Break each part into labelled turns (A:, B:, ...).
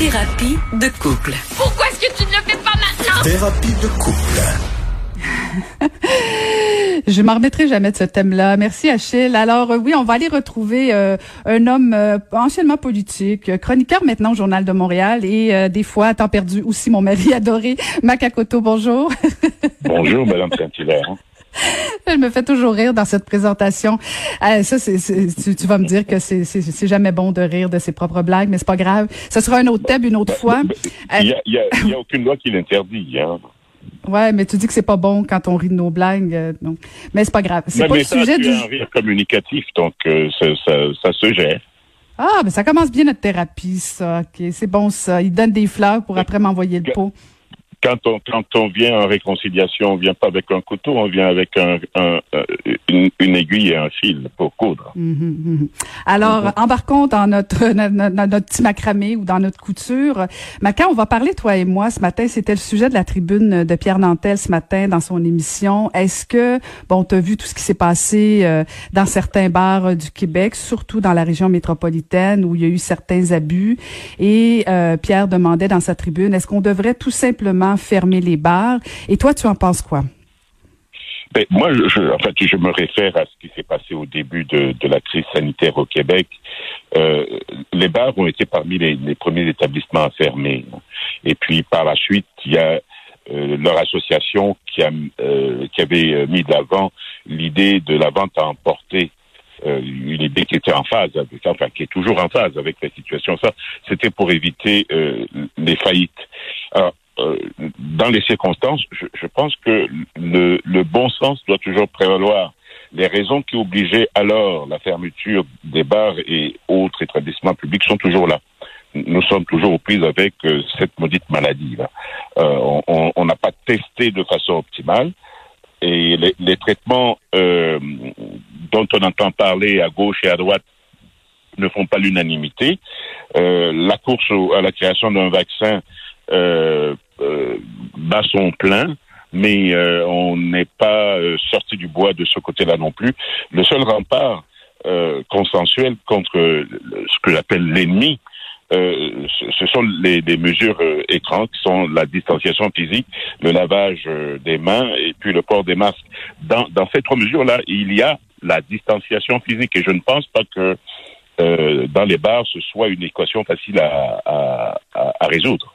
A: Thérapie de couple.
B: Pourquoi est-ce que tu ne le fais pas maintenant?
C: Thérapie de couple.
D: Je m'en remettrai jamais de ce thème-là. Merci Achille. Alors euh, oui, on va aller retrouver euh, un homme euh, anciennement politique, chroniqueur maintenant au Journal de Montréal et des fois à temps perdu aussi mon mari adoré, Makakoto. Bonjour.
E: Bonjour, Madame Saint-Hilaire.
D: Je me fais toujours rire dans cette présentation. ça, c'est, tu, tu, vas me dire que c'est, c'est, jamais bon de rire de ses propres blagues, mais c'est pas grave. Ce sera un autre thème une autre fois.
E: Il n'y a, y a, y a, aucune loi qui l'interdit. Hein.
D: Ouais, mais tu dis que c'est pas bon quand on rit de nos blagues, euh, donc. Mais c'est pas grave. C'est pas
E: mais
D: le sujet
E: tu
D: du.
E: un rire communicatif, donc euh, ça, ça, ça, se gère.
D: Ah, mais ça commence bien notre thérapie, ça. Ok, c'est bon ça. Il donne des fleurs pour après m'envoyer le pot
E: quand on quand on vient en réconciliation, on vient pas avec un couteau, on vient avec un, un une, une, aiguille et un fil pour coudre.
D: Mm -hmm. Alors, mm -hmm. embarquons dans notre, notre, notre petit macramé ou dans notre couture. Maca, on va parler toi et moi ce matin. C'était le sujet de la tribune de Pierre Nantel ce matin dans son émission. Est-ce que bon, tu as vu tout ce qui s'est passé euh, dans certains bars euh, du Québec, surtout dans la région métropolitaine où il y a eu certains abus? Et euh, Pierre demandait dans sa tribune, est-ce qu'on devrait tout simplement fermer les bars. Et toi, tu en penses quoi?
E: Ben, moi, je, en fait, je me réfère à ce qui s'est passé au début de, la crise sanitaire au Québec. Euh, les bars ont été parmi les, les, premiers établissements à fermer. Et puis, par la suite, il y a euh, leur association qui, a, euh, qui avait mis de l'avant l'idée de la vente à emporter. une idée qui était en phase, avec, enfin qui est toujours en phase avec la situation. Ça, c'était pour éviter les faillites. Alors, dans les circonstances, je, pense que le, bon sens doit toujours prévaloir. Les raisons qui obligeaient alors la fermeture des bars et autres établissements publics sont toujours là. Nous sommes toujours aux prises avec euh, cette maudite maladie. là. Euh, on n'a pas testé de façon optimale et les, traitements euh, dont on entend parler à gauche et à droite ne font pas l'unanimité. la course à la création d'un vaccin euh, euh, bat son plein, mais euh, on n'est pas euh, sorti du bois de ce côté-là non plus. Le seul rempart consensuel contre ce que j'appelle l'ennemi, ce sont les, les mesures écrans qui sont la distanciation physique, le lavage des mains et puis le port des masques. Dans, dans ces trois mesures-là, il y a la distanciation physique et je ne pense pas que dans les bars ce soit une équation facile à, à, à résoudre.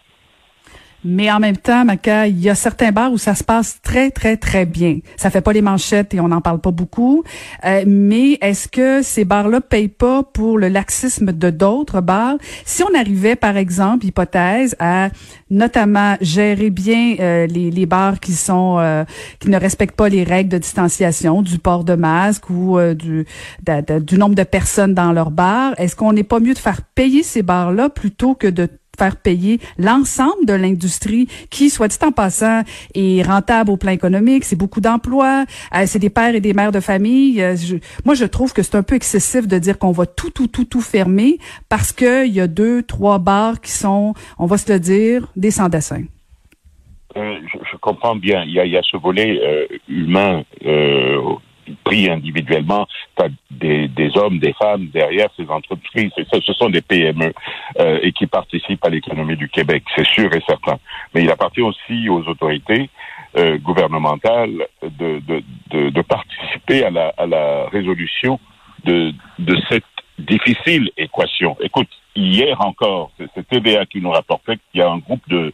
D: Mais en même temps, Maca, il y a certains bars où ça se passe très, très, très bien. Ça fait pas les manchettes et on n'en parle pas beaucoup. Euh, mais est-ce que ces bars-là payent pas pour le laxisme de d'autres bars? Si on arrivait, par exemple, hypothèse, à notamment gérer bien euh, les, les, bars qui sont euh, qui ne respectent pas les règles de distanciation, du port de masque ou euh, du, de, du nombre de personnes dans leur bar, est-ce qu'on n'est pas mieux de faire payer ces bars-là plutôt que de faire payer l'ensemble de l'industrie qui, soit dit en passant, est rentable au plan économique. C'est beaucoup d'emplois. Euh, c'est des pères et des mères de famille. Euh, moi, je trouve que c'est un peu excessif de dire qu'on va tout, tout, tout, tout fermer parce qu'il y a deux, trois bars qui sont, on va se le dire, des sans-dessin.
E: Euh, je, comprends bien. Il y a, ce volet humain pris individuellement, des, des, hommes, des femmes derrière ces entreprises. Ce, sont des PME euh, et qui participent à l'économie du Québec, c'est sûr et certain. Mais il appartient aussi aux autorités euh, gouvernementales de, de, de, de, participer à la, à la résolution de, de cette difficile équation. Écoute, hier encore, c'est TVA qui nous rapportait qu'il y a un groupe de,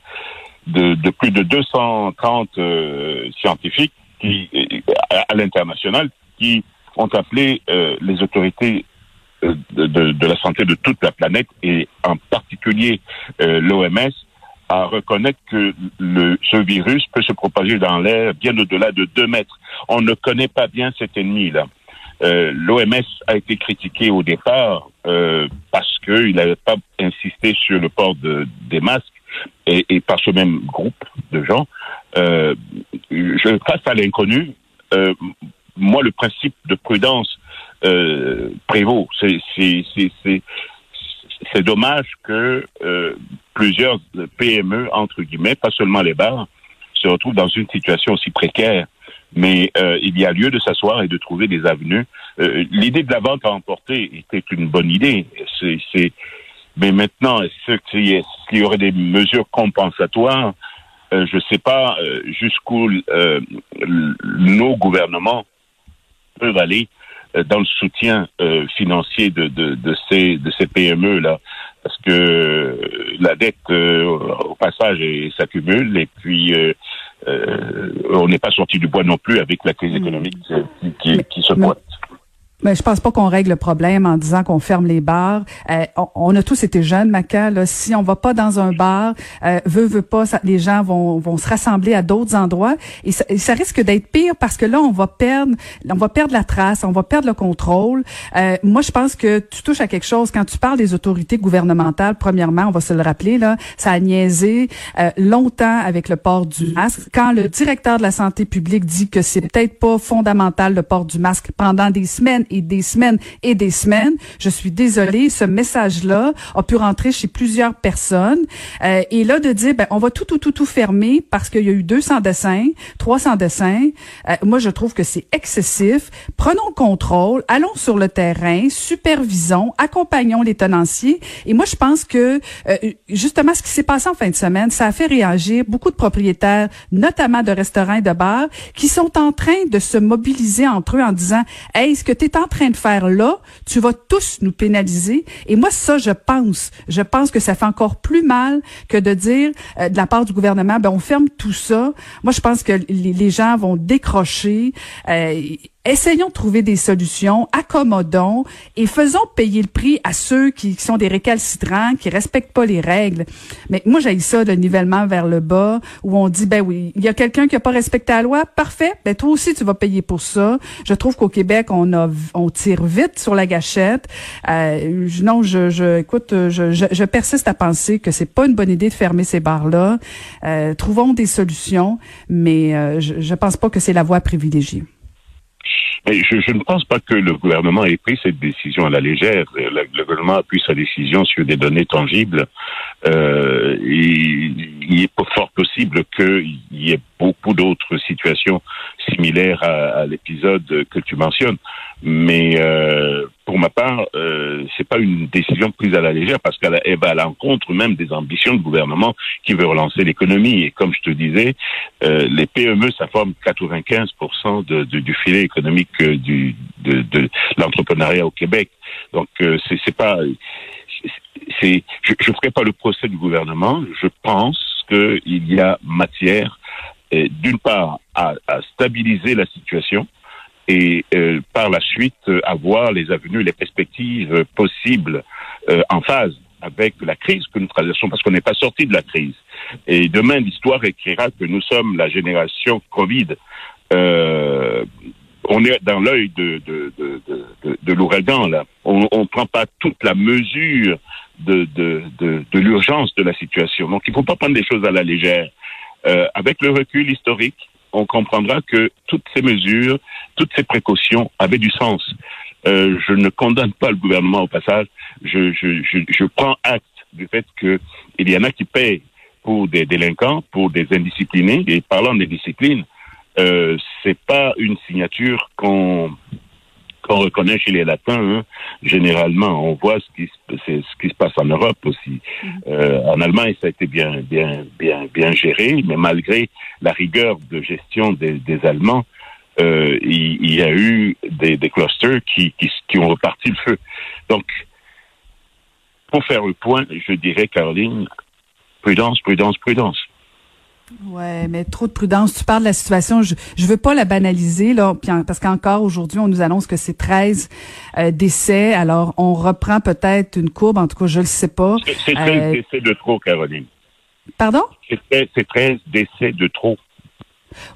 E: de, de plus de 230 euh, scientifiques qui, à l'international qui ont appelé euh, les autorités de, de, de, la santé de toute la planète et en particulier euh, l'OMS à reconnaître que le, ce virus peut se propager dans l'air bien au-delà de deux mètres. On ne connaît pas bien cet ennemi-là. Euh, L'OMS a été critiqué au départ euh, parce qu'il n'avait pas insisté sur le port de, des masques et, par ce même groupe de gens. Euh, je passe à l'inconnu. Euh, moi, le principe de prudence euh, prévaut. C'est dommage que plusieurs PME, entre guillemets, pas seulement les bars, se retrouvent dans une situation aussi précaire. Mais il y a lieu de s'asseoir et de trouver des avenues. L'idée de la vente à emporter était une bonne idée. Mais maintenant, est-ce qu'il y aurait des mesures compensatoires euh, Je ne sais pas euh, jusqu'où euh, nos gouvernements peuvent aller dans le soutien financier de, de, de, ces, de ces PME là parce que la dette au passage s'accumule et puis euh, on n'est pas sorti du bois non plus avec la crise hmm. économique qui, qui, qui se pointe.
D: Mais je pense pas qu'on règle le problème en disant qu'on ferme les bars. Euh, on, a tous été jeunes, Maca. Là, si on va pas dans un bar, euh, veut veut pas, ça, les gens vont, vont se rassembler à d'autres endroits et ça, ça risque d'être pire parce que là, on va perdre, on va perdre la trace, on va perdre le contrôle. Euh, moi, je pense que tu touches à quelque chose quand tu parles des autorités gouvernementales. Premièrement, on va se le rappeler là, ça a niaisé euh, longtemps avec le port du masque. Quand le directeur de la santé publique dit que c'est peut-être pas fondamental le port du masque pendant des semaines et des semaines et des semaines. Je suis désolée, ce message-là a pu rentrer chez plusieurs personnes. Euh, et là, de dire, ben, on va tout, tout, tout, tout fermer parce qu'il y a eu 200 dessins, 300 dessins, euh, moi, je trouve que c'est excessif. Prenons le contrôle, allons sur le terrain, supervisons, accompagnons les tenanciers. Et moi, je pense que, euh, justement, ce qui s'est passé en fin de semaine, ça a fait réagir beaucoup de propriétaires, notamment de restaurants et de bars, qui sont en train de se mobiliser entre eux en disant, hey, ce que tu es en train de faire là, tu vas tous nous pénaliser. Et moi, ça, je pense, je pense que ça fait encore plus mal que de dire euh, de la part du gouvernement, ben on ferme tout ça. Moi, je pense que les, gens vont décrocher. Euh, essayons de trouver des solutions, accommodons et faisons payer le prix à ceux qui, sont des récalcitrants, qui respectent pas les règles. Mais moi, j'ai ça, le nivellement vers le bas, où on dit, ben oui, il y a quelqu'un qui a pas respecté la loi, parfait, ben toi aussi, tu vas payer pour ça. Je trouve qu'au Québec, on a, on tire vite sur la gâchette. Euh, non, je, je, écoute, je, je, je, persiste à penser que c'est pas une bonne idée de fermer ces bars-là. Euh, trouvons des solutions, mais euh, je, je pense pas que c'est la voie privilégiée.
E: Mais je, ne pense pas que le gouvernement ait pris cette décision à la légère. Le, gouvernement a pris sa décision sur des données tangibles. Euh, il, est fort possible qu'il y ait beaucoup d'autres situations similaires à, à l'épisode que tu mentionnes. Mais euh, pour ma part, euh, c'est pas une décision prise à la légère parce qu'elle va à l'encontre même des ambitions du gouvernement qui veut relancer l'économie. Et comme je te disais, euh, les PME, ça forme 95% de, de, du filet économique euh, du, de, de l'entrepreneuriat au Québec. Donc euh, c'est pas, c'est, je ne ferai pas le procès du gouvernement. Je pense qu'il y a matière, euh, d'une part, à, stabiliser la situation et euh, par la suite avoir les avenues, les perspectives possibles euh, en phase avec la crise que nous traversons parce qu'on n'est pas sorti de la crise. Et demain, l'histoire écrira que nous sommes la génération Covid. On est dans l'œil de, de, de l'ouragan, là. On ne prend pas toute la mesure de, de, de, l'urgence de la situation. Donc, il ne faut pas prendre des choses à la légère. Euh, avec le recul historique, on comprendra que toutes ces mesures, toutes ces précautions avaient du sens. Euh, je ne condamne pas le gouvernement au passage. Je, je, je, je prends acte du fait qu'il y en a qui paient pour des délinquants, pour des indisciplinés. Et parlant des disciplines, euh, c'est pas une signature qu'on qu'on reconnaît chez les latins. Hein. Généralement, on voit ce qui, ce qui se passe en Europe aussi. Mm-hmm. Euh, en Allemagne, ça a été bien, bien, bien, bien géré, mais malgré la rigueur de gestion des, des Allemands, euh, il, il, y a eu des, des clusters qui, qui, qui ont reparti le feu. Donc, pour faire le point, je dirais, Caroline, prudence, prudence, prudence.
D: Ouais, mais trop de prudence. Tu parles de la situation. Je je veux pas la banaliser là, parce qu'encore aujourd'hui, on nous annonce que c'est 13 euh, décès. Alors, on reprend peut-être une courbe. En tout cas, je le sais pas.
E: C'est 13 euh... décès de trop, Caroline.
D: Pardon?
E: C'est 13 décès de trop.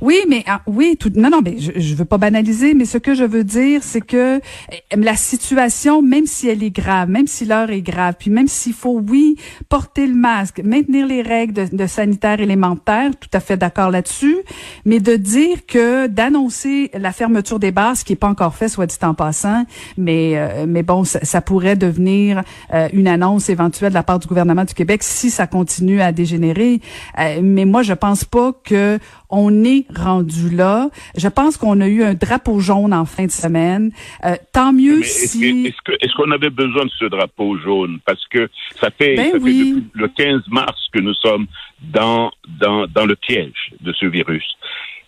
D: Oui, mais ah, oui, tout, non, non, mais je, je veux pas banaliser, mais ce que je veux dire, c'est que eh, la situation, même si elle est grave, même si l'heure est grave, puis même s'il faut, oui, porter le masque, maintenir les règles de, de sanitaire élémentaire, tout à fait d'accord là-dessus, mais de dire que d'annoncer la fermeture des bars, ce qui est pas encore fait, soit dit en passant, mais euh, mais bon, ça, ça pourrait devenir euh, une annonce éventuelle de la part du gouvernement du Québec si ça continue à dégénérer. Euh, mais moi, je pense pas que on est rendu là. Je pense qu'on a eu un drapeau jaune en fin de semaine. Euh, tant mieux
E: est-ce
D: si...
E: est-ce que est-ce qu'on avait besoin de ce drapeau jaune? Parce que ça fait,
D: Ben
E: ça fait
D: oui.
E: depuis le 15 mars que nous sommes dans dans dans le piège de ce virus.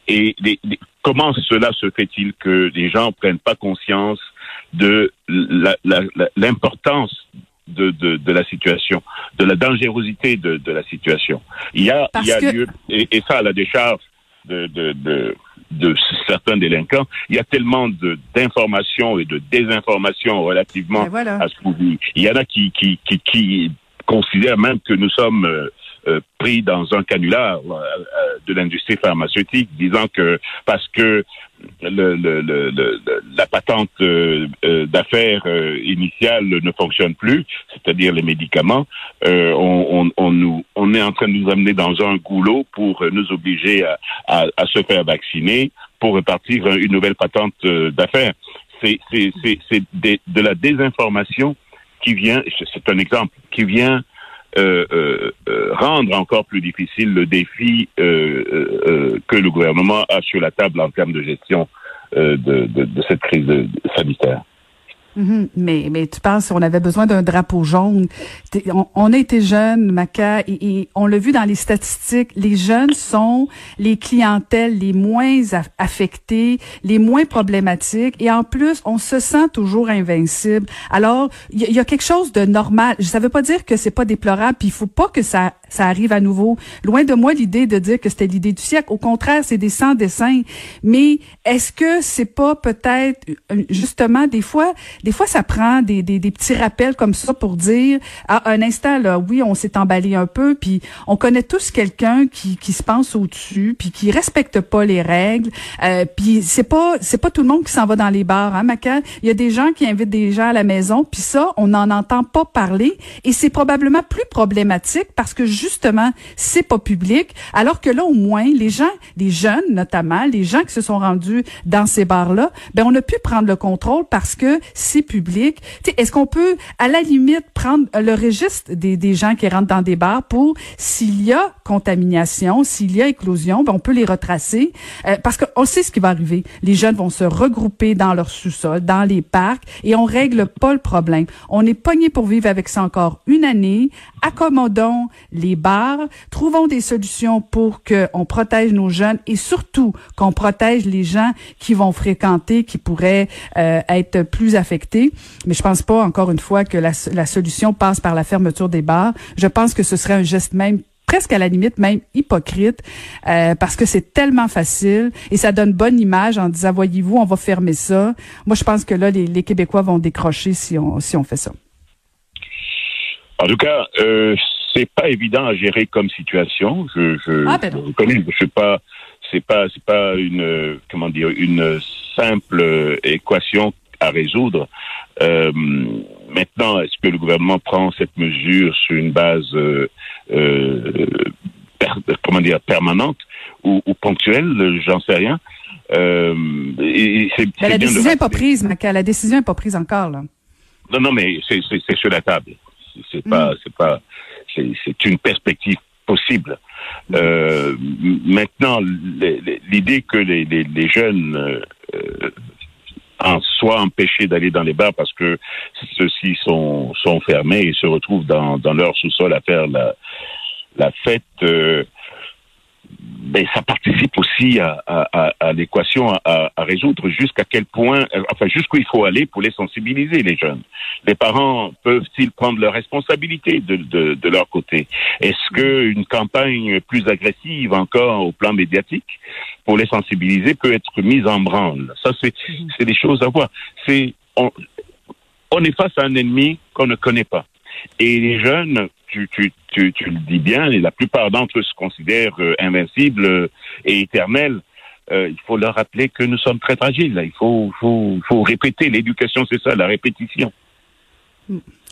E: Et les- les- comment cela se fait-il que les gens prennent pas conscience de la- la- la- l'importance de, de, de la situation, de la dangerosité de, de la situation. Il y a, il y a
D: que-
E: lieu, et, et ça à la décharge de, de, de, de certains délinquants, il y a tellement de- d'informations et de désinformations relativement
D: Ben voilà.
E: à ce qu'on vit. Il y en a qui, qui, qui, qui considèrent même que nous sommes euh, pris dans un canular euh, de l'industrie pharmaceutique, disant que parce que le, le, le, le- la patente euh, euh, d'affaires euh, initiale ne fonctionne plus, c'est-à-dire les médicaments, on, on, on, nous, on est en train de nous amener dans un goulot pour nous obliger à, à, à se faire vacciner pour repartir une nouvelle patente d'affaires. C'est de la désinformation qui vient, c'est un exemple, qui vient rendre encore plus difficile le défi euh, euh, euh, que le gouvernement a sur la table en termes de gestion euh, de, cette crise de-
D: Mhm. Mais, mais tu penses, on avait besoin d'un drapeau jaune. On, on a été jeunes, Maca, et, on l'a vu dans les statistiques, les jeunes sont les clientèles les moins aff- affectées, les moins problématiques, et en plus, on se sent toujours invincible. Alors, il y, a- quelque chose de normal. Ça veut pas dire que c'est pas déplorable, puis il faut pas que ça, ça arrive à nouveau. Loin de moi l'idée de dire que c'était l'idée du siècle. Au contraire, c'est des sans dessins. Mais est-ce que c'est pas peut-être euh, justement des fois, des fois ça prend des, des, des petits rappels comme ça pour dire à un instant là, oui, on s'est emballé un peu, puis on connaît tous quelqu'un qui, qui se pense au-dessus, puis qui respecte pas les règles. Euh, puis c'est pas c'est pas tout le monde qui s'en va dans les bars, hein, Maca? Il y a des gens qui invitent des gens à la maison, puis ça, on n'en entend pas parler, et c'est probablement plus problématique parce que justement c'est pas public, alors que là au moins les gens, les jeunes notamment, les gens qui se sont rendus dans ces bars-là, ben on a pu prendre le contrôle parce que c'est public. Est-ce qu'on peut à la limite prendre le registre des, des gens qui rentrent dans des bars pour s'il y a contamination, s'il y a éclosion, ben on peut les retracer euh, parce qu'on sait ce qui va arriver. Les jeunes vont se regrouper dans leur sous-sol, dans les parcs et on règle pas le problème. On est pogné pour vivre avec ça encore une année. Accommodons les bars, trouvons des solutions pour que on protège nos jeunes et surtout qu'on protège les gens qui vont fréquenter, qui pourraient euh, être plus affectés. Mais je pense pas, encore une fois, que la, la solution passe par la fermeture des bars. Je pense que ce serait un geste même presque à la limite même hypocrite euh, parce que c'est tellement facile et ça donne bonne image en disant voyez-vous on va fermer ça. Moi je pense que là les, les Québécois vont décrocher si on si on fait ça.
E: En tout cas, euh, c'est pas évident à gérer comme situation. Je, je,
D: Ah, ben
E: je reconnais, je sais pas, c'est pas, c'est pas une, comment dire, une simple équation à résoudre. Euh, maintenant, est-ce que le gouvernement prend cette mesure sur une base, euh, euh, per- comment dire, permanente ou, ou ponctuelle? J'en sais rien. Euh, et- et c'est-
D: Mais
E: c'est
D: la décision n'est pas prise, Maca. La décision n'est pas prise encore là.
E: non, non, mais c'est c'est- c'est sur la table. C'est- C'est pas, c'est pas, c'est une perspective possible. Euh, maintenant, l'idée que les, les, les jeunes euh, en soient empêchés d'aller dans les bars parce que ceux-ci sont, sont fermés et se retrouvent dans, dans leur sous-sol à faire la, la fête. euh, ben, ça participe aussi à, à, à, à l'équation à, résoudre jusqu'à quel point, euh, enfin jusqu'où il faut aller pour les sensibiliser les jeunes. Les parents peuvent-ils prendre leurs responsabilités de, de, de leur côté? Est-ce que une campagne plus agressive encore au plan médiatique pour les sensibiliser peut être mise en branle? Ça c'est c'est des choses à voir. C'est on, on est face à un ennemi qu'on ne connaît pas. Et les jeunes tu, tu, tu, tu le dis bien, et la plupart d'entre eux se considèrent euh, invincibles et éternels. Euh, il faut leur rappeler que nous sommes très fragiles. Là. Il faut, faut, faut répéter. L'éducation, c'est ça, la répétition.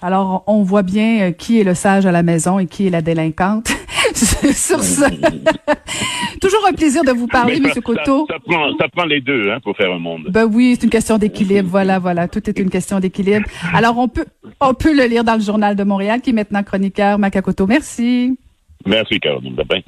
D: Alors, on voit bien euh, qui est le sage à la maison et qui est la délinquante. Sur ça. Toujours un plaisir de vous parler, M. Coteau.
E: Ça, ça, prend, ça prend les deux hein, pour faire un monde.
D: Ben oui, c'est une question d'équilibre. Voilà, voilà. Tout est une question d'équilibre. Alors, on peut, on peut le lire dans le Journal de Montréal, qui est maintenant chroniqueur Macacoto. Merci.
E: Merci, Caroline. Bye-bye.